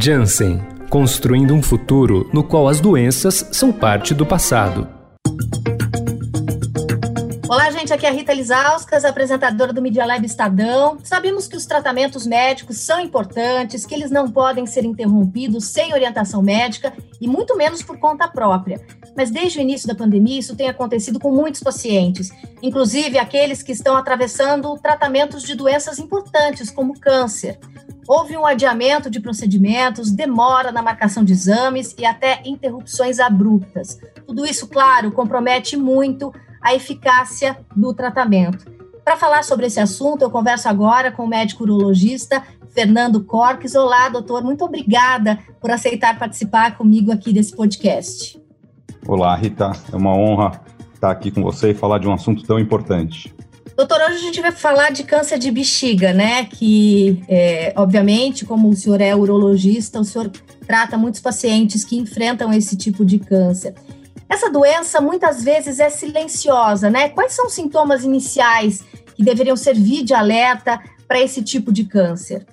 Janssen construindo um futuro no qual as doenças são parte do passado. Olá, gente. Aqui é a Rita Lisauskas, apresentadora do Media Lab Estadão. Sabemos que os tratamentos médicos são importantes, que eles não podem ser interrompidos sem orientação médica e muito menos por conta própria. Mas desde o início da pandemia, isso tem acontecido com muitos pacientes, inclusive aqueles que estão atravessando tratamentos de doenças importantes, como câncer. Houve um adiamento de procedimentos, demora na marcação de exames e até interrupções abruptas. Tudo isso, claro, compromete muito a eficácia do tratamento. Para falar sobre esse assunto, eu converso agora com o médico urologista Fernando Corques. Olá, doutor, muito obrigada por aceitar participar comigo aqui desse podcast. Olá, Rita, é uma honra estar aqui com você e falar de um assunto tão importante. Doutor, hoje a gente vai falar de câncer de bexiga, né? Que, é, obviamente, como o senhor é urologista, o senhor trata muitos pacientes que enfrentam esse tipo de câncer. Essa doença muitas vezes é silenciosa, né? Quais são os sintomas iniciais que deveriam servir de alerta para esse tipo de câncer?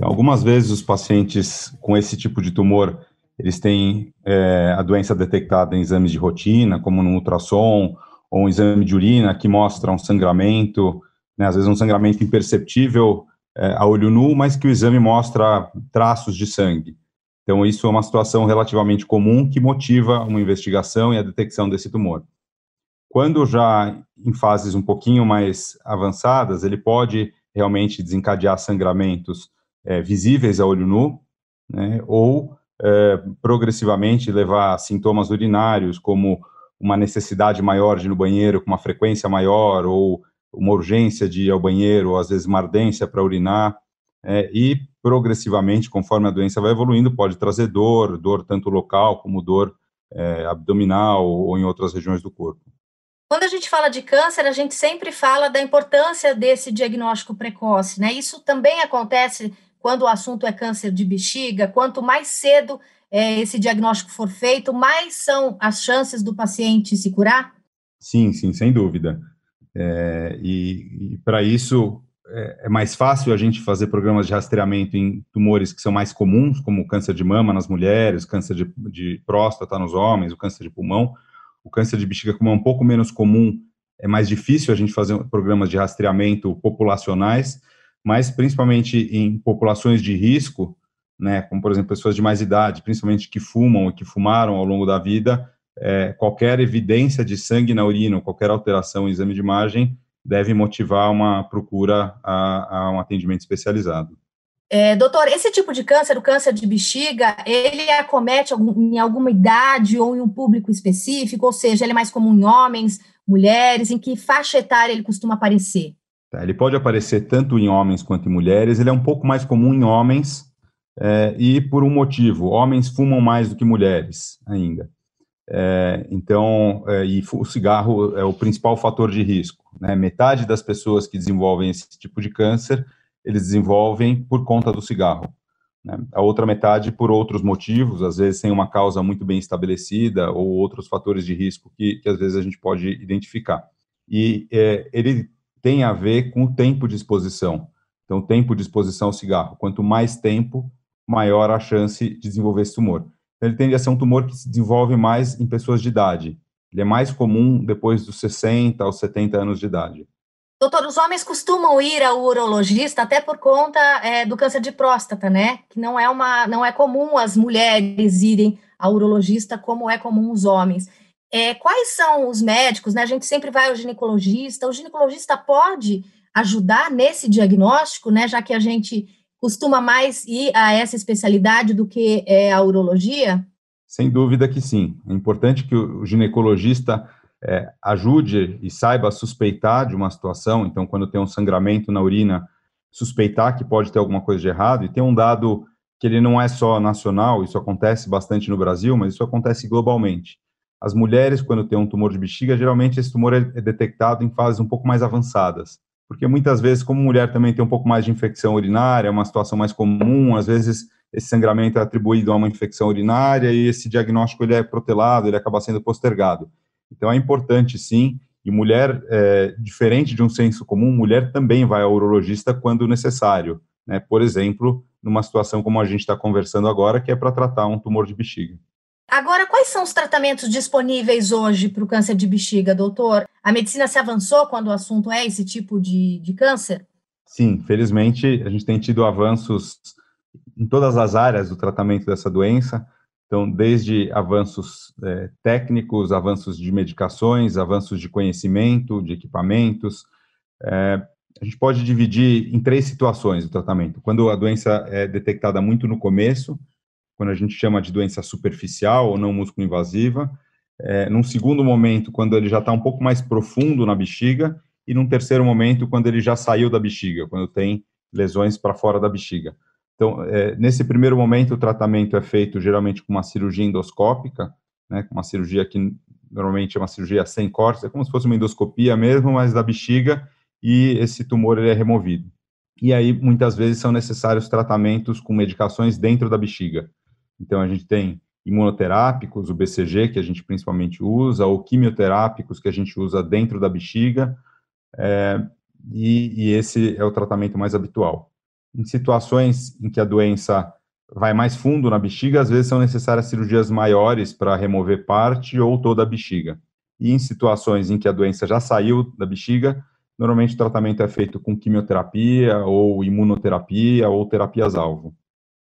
Algumas vezes os pacientes com esse tipo de tumor, eles têm é, a doença detectada em exames de rotina, como no ultrassom ou um exame de urina que mostra um sangramento, né, às vezes um sangramento imperceptível é, a olho nu, mas que o exame mostra traços de sangue. Então, isso é uma situação relativamente comum que motiva uma investigação e a detecção desse tumor. Quando já em fases um pouquinho mais avançadas, ele pode realmente desencadear sangramentos é, visíveis a olho nu, né, ou é, progressivamente levar a sintomas urinários, como uma necessidade maior de ir no banheiro com uma frequência maior, ou uma urgência de ir ao banheiro, ou às vezes uma ardência para urinar, é, e progressivamente, conforme a doença vai evoluindo, pode trazer dor, dor tanto local como dor é, abdominal ou em outras regiões do corpo. Quando a gente fala de câncer, a gente sempre fala da importância desse diagnóstico precoce, né? Isso também acontece quando o assunto é câncer de bexiga. Quanto mais cedo é, esse diagnóstico for feito, mais são as chances do paciente se curar? Sim, sim, sem dúvida. É, e, e para isso, é, é mais fácil a gente fazer programas de rastreamento em tumores que são mais comuns, como câncer de mama nas mulheres, câncer de, de próstata nos homens, o câncer de pulmão. O câncer de bexiga, como é um pouco menos comum, é mais difícil a gente fazer programas de rastreamento populacionais, mas principalmente em populações de risco, né, como por exemplo pessoas de mais idade, principalmente que fumam ou que fumaram ao longo da vida, é, qualquer evidência de sangue na urina, ou qualquer alteração em exame de imagem deve motivar uma procura a, a um atendimento especializado. É, doutor, esse tipo de câncer, o câncer de bexiga, ele acomete em alguma idade ou em um público específico? Ou seja, ele é mais comum em homens, mulheres? Em que faixa etária ele costuma aparecer? Tá, ele pode aparecer tanto em homens quanto em mulheres. Ele é um pouco mais comum em homens é, e por um motivo: homens fumam mais do que mulheres ainda. É, então, é, e o cigarro é o principal fator de risco. Né? Metade das pessoas que desenvolvem esse tipo de câncer, eles desenvolvem por conta do cigarro. Né? A outra metade por outros motivos, às vezes sem uma causa muito bem estabelecida ou outros fatores de risco que, que às vezes a gente pode identificar. E é, ele tem a ver com o tempo de exposição. Então, tempo de exposição ao cigarro. Quanto mais tempo, maior a chance de desenvolver esse tumor. Então, ele tende a ser um tumor que se desenvolve mais em pessoas de idade. Ele é mais comum depois dos 60 aos 70 anos de idade. Doutor, os homens costumam ir ao urologista até por conta é, do câncer de próstata, né? Que não é uma, não é comum as mulheres irem ao urologista como é comum os homens. É, quais são os médicos, né? A gente sempre vai ao ginecologista. O ginecologista pode ajudar nesse diagnóstico, né? Já que a gente costuma mais ir a essa especialidade do que é, a urologia? Sem dúvida que sim. É importante que o ginecologista é, ajude e saiba suspeitar de uma situação. Então, quando tem um sangramento na urina, suspeitar que pode ter alguma coisa de errado. E tem um dado que ele não é só nacional, isso acontece bastante no Brasil, mas isso acontece globalmente. As mulheres, quando têm um tumor de bexiga, geralmente esse tumor é, é detectado em fases um pouco mais avançadas porque muitas vezes, como mulher também tem um pouco mais de infecção urinária, é uma situação mais comum, às vezes esse sangramento é atribuído a uma infecção urinária e esse diagnóstico ele é protelado, ele acaba sendo postergado. Então é importante sim, e mulher, é, diferente de um senso comum, mulher também vai ao urologista quando necessário, né? Por exemplo, numa situação como a gente está conversando agora, que é para tratar um tumor de bexiga. Agora, quais são os tratamentos disponíveis hoje para o câncer de bexiga, doutor? A medicina se avançou quando o assunto é esse tipo de, de câncer? Sim, felizmente a gente tem tido avanços em todas as áreas do tratamento dessa doença. Então, desde avanços é, técnicos, avanços de medicações, avanços de conhecimento, de equipamentos. É, a gente pode dividir em três situações o tratamento. Quando a doença é detectada muito no começo, quando a gente chama de doença superficial ou não músculo invasiva. É, num segundo momento, quando ele já está um pouco mais profundo na bexiga. E num terceiro momento, quando ele já saiu da bexiga, quando tem lesões para fora da bexiga. Então, é, nesse primeiro momento, o tratamento é feito geralmente com uma cirurgia endoscópica, né, uma cirurgia que normalmente é uma cirurgia sem cortes, é como se fosse uma endoscopia mesmo, mas da bexiga, e esse tumor ele é removido. E aí, muitas vezes, são necessários tratamentos com medicações dentro da bexiga. Então, a gente tem imunoterápicos, o BCG, que a gente principalmente usa, ou quimioterápicos, que a gente usa dentro da bexiga, é, e, e, esse é o tratamento mais habitual. Em situações em que a doença vai mais fundo na bexiga, às vezes são necessárias cirurgias maiores para remover parte ou toda a bexiga. E em situações em que a doença já saiu da bexiga, normalmente o tratamento é feito com quimioterapia ou imunoterapia ou terapias-alvo.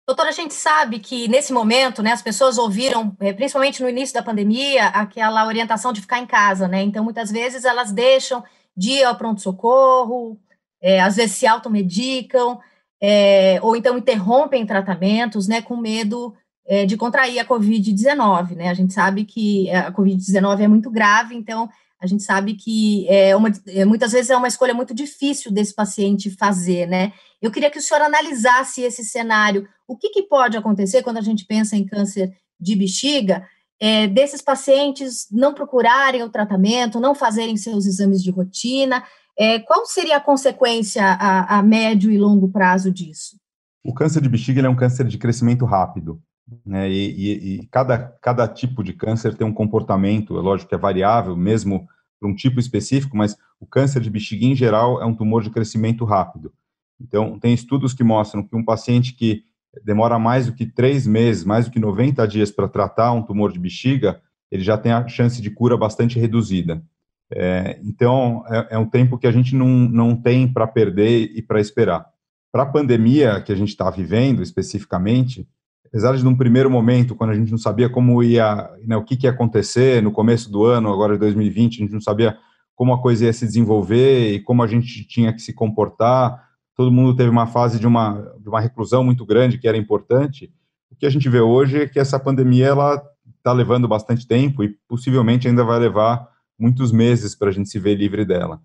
Doutora, a gente sabe que nesse momento, né, as pessoas ouviram, é, principalmente no início da pandemia, aquela orientação de ficar em casa, né? Então, muitas vezes elas deixam de ir ao pronto-socorro, é, às vezes se automedicam, é, ou então interrompem tratamentos, né, com medo é, de contrair a Covid-19, né? A gente sabe que a Covid-19 é muito grave, então a gente sabe que é uma, é, muitas vezes é uma escolha muito difícil desse paciente fazer, né? Eu queria que o senhor analisasse esse cenário. O que, que pode acontecer quando a gente pensa em câncer de bexiga, é, desses pacientes não procurarem o tratamento, não fazerem seus exames de rotina? É, qual seria a consequência a, a, médio e longo prazo disso? O câncer de bexiga é um câncer de crescimento rápido. Né, e, e, e cada, cada tipo de câncer tem um comportamento, é lógico que é variável, mesmo para um tipo específico, mas o câncer de bexiga, em geral, é um tumor de crescimento rápido. Então, tem estudos que mostram que um paciente que demora mais do que três meses, mais do que 90 dias para tratar um tumor de bexiga, ele já tem a chance de cura bastante reduzida. É, então, é, é, um tempo que a gente não, não tem para perder e para esperar. Para a pandemia que a gente está vivendo, especificamente, apesar de num primeiro momento, quando a gente não sabia como ia, né, o que, que ia acontecer no começo do ano, agora de 2020, a gente não sabia como a coisa ia se desenvolver e como a gente tinha que se comportar, todo mundo teve uma fase de uma, de uma reclusão muito grande, que era importante, o que a gente vê hoje é que essa pandemia, ela está levando bastante tempo e possivelmente ainda vai levar muitos meses para a gente se ver livre dela.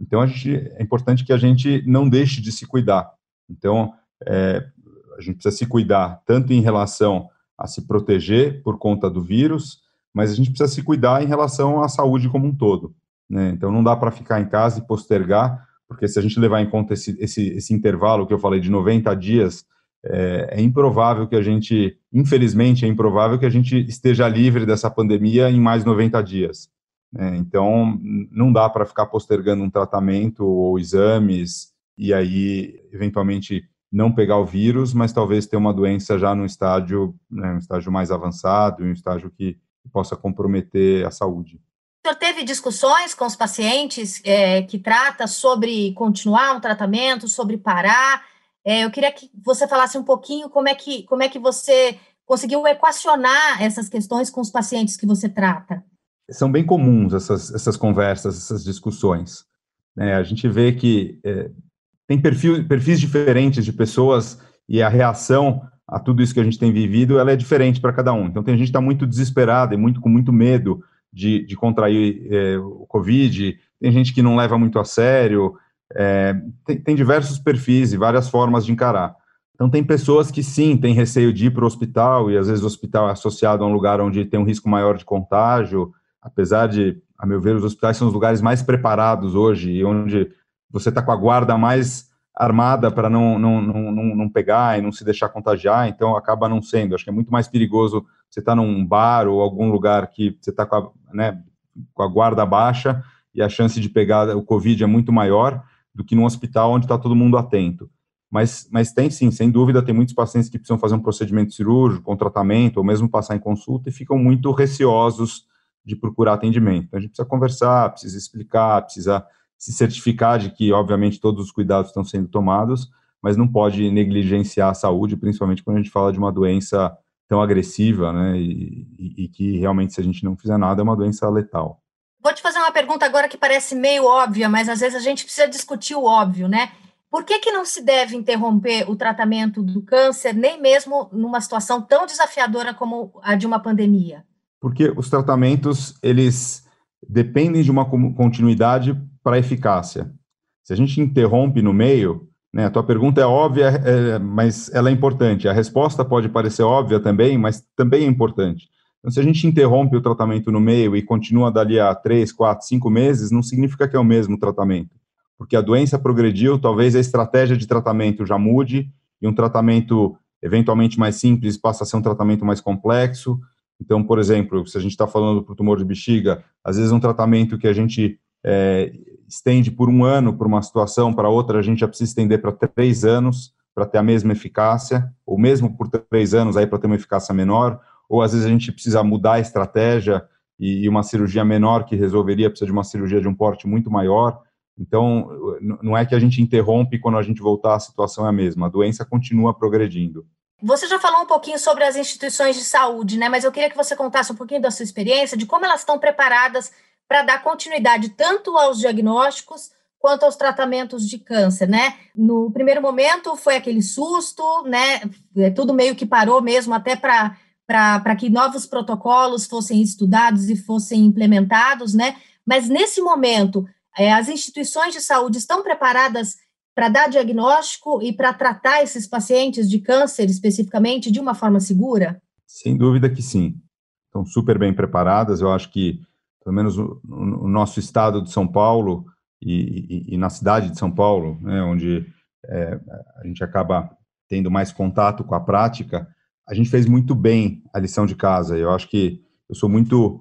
Então, gente, é importante que a gente não deixe de se cuidar. Então, é, a gente precisa se cuidar tanto em relação a se proteger por conta do vírus, mas a gente precisa se cuidar em relação à saúde como um todo. Né? Então não dá para ficar em casa e postergar, porque se a gente levar em conta esse, esse, esse intervalo que eu falei de 90 dias, é, é, improvável que a gente, infelizmente, é improvável que a gente esteja livre dessa pandemia em mais 90 dias. Né? Então não dá para ficar postergando um tratamento ou exames e aí eventualmente não pegar o vírus, mas talvez ter uma doença já no estágio, né, um estágio mais avançado, um estágio que possa comprometer a saúde. O senhor teve discussões com os pacientes é, que trata sobre continuar um tratamento, sobre parar? É, eu queria que você falasse um pouquinho como é que, como é que você conseguiu equacionar essas questões com os pacientes que você trata. São bem comuns essas, essas conversas, essas discussões. É, a gente vê que é, tem perfil, perfis diferentes de pessoas e a reação a tudo isso que a gente tem vivido, ela é diferente para cada um. Então, tem gente que está muito desesperada e muito com muito medo de, de contrair é, o Covid, tem gente que não leva muito a sério, é, tem, tem, diversos perfis e várias formas de encarar. Então, tem pessoas que sim, têm receio de ir para o hospital, e às vezes o hospital é associado a um lugar onde tem um risco maior de contágio, apesar de, a meu ver, os hospitais são os lugares mais preparados hoje, e onde você está com a guarda mais armada para não, não, não, não, pegar e não se deixar contagiar, então acaba não sendo. Acho que é muito mais perigoso você estar tá num bar ou algum lugar que você está com a, né, com a guarda baixa e a chance de pegar o Covid é muito maior do que num hospital onde está todo mundo atento. mas, mas tem sim, sem dúvida, tem muitos pacientes que precisam fazer um procedimento cirúrgico, um tratamento, ou mesmo passar em consulta e ficam muito receosos de procurar atendimento. Então, a gente precisa conversar, precisa explicar, precisa se certificar de que, obviamente, todos os cuidados estão sendo tomados, mas não pode negligenciar a saúde, principalmente quando a gente fala de uma doença tão agressiva, né, e, e, e que realmente, se a gente não fizer nada, é uma doença letal. Vou te fazer uma pergunta agora que parece meio óbvia, mas às vezes a gente precisa discutir o óbvio, né? Por que, que não se deve interromper o tratamento do câncer, nem mesmo numa situação tão desafiadora como a de uma pandemia? Porque os tratamentos, eles dependem de uma continuidade para eficácia. Se a gente interrompe no meio, né, a tua pergunta é óbvia, é, mas ela é importante. A resposta pode parecer óbvia também, mas também é importante. Então, se a gente interrompe o tratamento no meio e continua dali a três, quatro, cinco meses, não significa que é o mesmo tratamento porque a doença progrediu, talvez a estratégia de tratamento já mude e um tratamento eventualmente mais simples passa a ser um tratamento mais complexo. Então, por exemplo, se a gente está falando para o tumor de bexiga, às vezes um tratamento que a gente é, estende por um ano para uma situação, para outra a gente já precisa estender para três anos para ter a mesma eficácia, ou mesmo por três anos aí para ter uma eficácia menor, ou às vezes a gente precisa mudar a estratégia e, e uma cirurgia menor que resolveria precisa de uma cirurgia de um porte muito maior. Então, não é que a gente interrompe quando a gente voltar, a situação é a mesma, a doença continua progredindo. Você já falou um pouquinho sobre as instituições de saúde, né? Mas eu queria que você contasse um pouquinho da sua experiência, de como elas estão preparadas para dar continuidade tanto aos diagnósticos quanto aos tratamentos de câncer, né? No primeiro momento foi aquele susto, né? É, tudo meio que parou mesmo, até para para que novos protocolos fossem estudados e fossem implementados, né? Mas nesse momento, é, as instituições de saúde estão preparadas para dar diagnóstico e para tratar esses pacientes de câncer especificamente de uma forma segura? Sem dúvida que sim. Estão super bem preparadas. Eu acho que, pelo menos, o, o nosso estado de São Paulo e, e, e na cidade de São Paulo, né, onde é, a gente acaba tendo mais contato com a prática, a gente fez muito bem a lição de casa. Eu acho que eu sou muito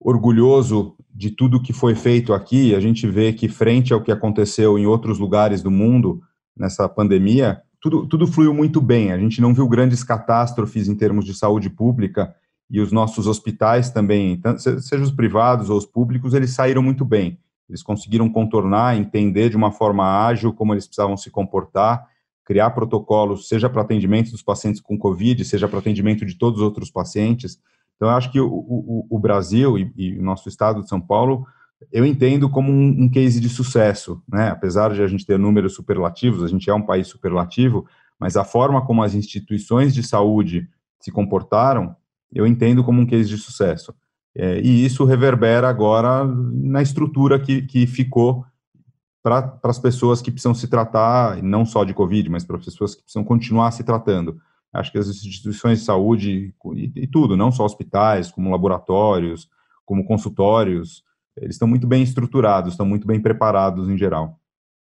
orgulhoso de tudo que foi feito aqui. A gente vê que, frente ao que aconteceu em outros lugares do mundo nessa pandemia, tudo, tudo fluiu muito bem. A gente não viu grandes catástrofes em termos de saúde pública e os nossos hospitais também, seja os privados ou os públicos, eles saíram muito bem. Eles conseguiram contornar, entender de uma forma ágil como eles precisavam se comportar, criar protocolos, seja para atendimento dos pacientes com Covid, seja para atendimento de todos os outros pacientes. Então, eu acho que o, o, o Brasil e, e, o nosso estado de São Paulo, eu entendo como um, um, case de sucesso, né? Apesar de a gente ter números superlativos, a gente é um país superlativo, mas a forma como as instituições de saúde se comportaram, eu entendo como um case de sucesso. É, e isso reverbera agora na estrutura que, que ficou para as pessoas que precisam se tratar, não só de Covid, mas para as pessoas que precisam continuar se tratando. Acho que as instituições de saúde e, e tudo, não só hospitais, como laboratórios, como consultórios, eles estão muito bem estruturados, estão muito bem preparados em geral.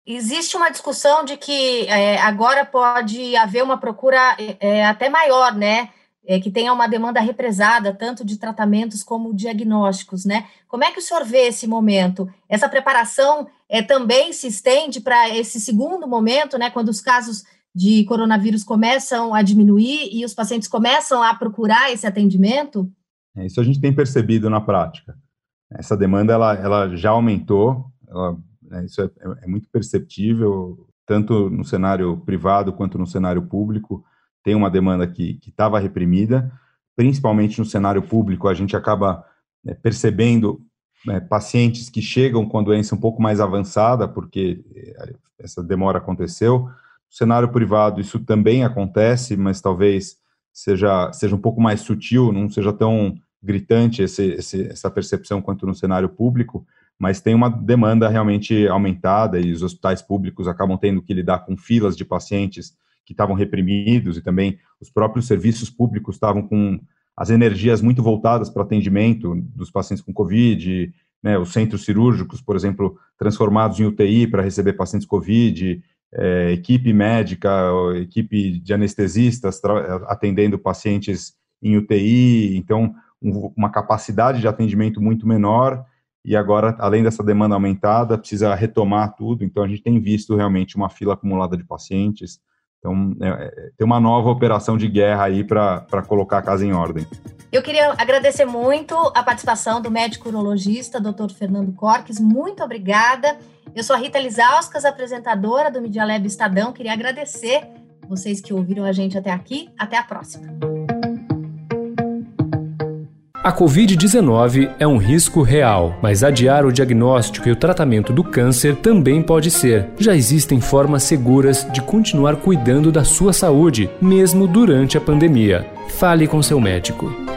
Existe uma discussão de que é, agora pode haver uma procura é, é, até maior, né? É, que tenha uma demanda represada, tanto de tratamentos como diagnósticos, né? Como é que o senhor vê esse momento? Essa preparação é, também se estende para esse segundo momento, né? Quando os casos de coronavírus começam a diminuir e os pacientes começam a procurar esse atendimento? É, isso a gente tem percebido na prática. Essa demanda ela, ela já aumentou, ela, é, isso é, é, muito perceptível, tanto no cenário privado quanto no cenário público. Tem uma demanda que estava reprimida, principalmente no cenário público, a gente acaba é, percebendo né, pacientes que chegam com a doença um pouco mais avançada, porque é, essa demora aconteceu, no cenário privado isso também acontece, mas talvez seja, seja um pouco mais sutil, não seja tão gritante esse, esse, essa percepção quanto no cenário público, mas tem uma demanda realmente aumentada e os hospitais públicos acabam tendo que lidar com filas de pacientes que estavam reprimidos e também os próprios serviços públicos estavam com as energias muito voltadas para atendimento dos pacientes com Covid, né, os centros cirúrgicos, por exemplo, transformados em UTI para receber pacientes Covid, é, equipe médica, equipe de anestesistas atendendo pacientes em UTI, então um, uma capacidade de atendimento muito menor e agora, além dessa demanda aumentada, precisa retomar tudo, então a gente tem visto realmente uma fila acumulada de pacientes, Então, é, é, tem uma nova operação de guerra aí para colocar a casa em ordem. Eu queria agradecer muito a participação do médico urologista, Dr. Fernando Corques. Muito obrigada. Eu sou a Rita Lisauskas, apresentadora do Media Lab Estadão. Queria agradecer vocês que ouviram a gente até aqui. Até a próxima. A Covid-19 é um risco real, mas adiar o diagnóstico e o tratamento do câncer também pode ser. Já existem formas seguras de continuar cuidando da sua saúde, mesmo durante a pandemia. Fale com seu médico.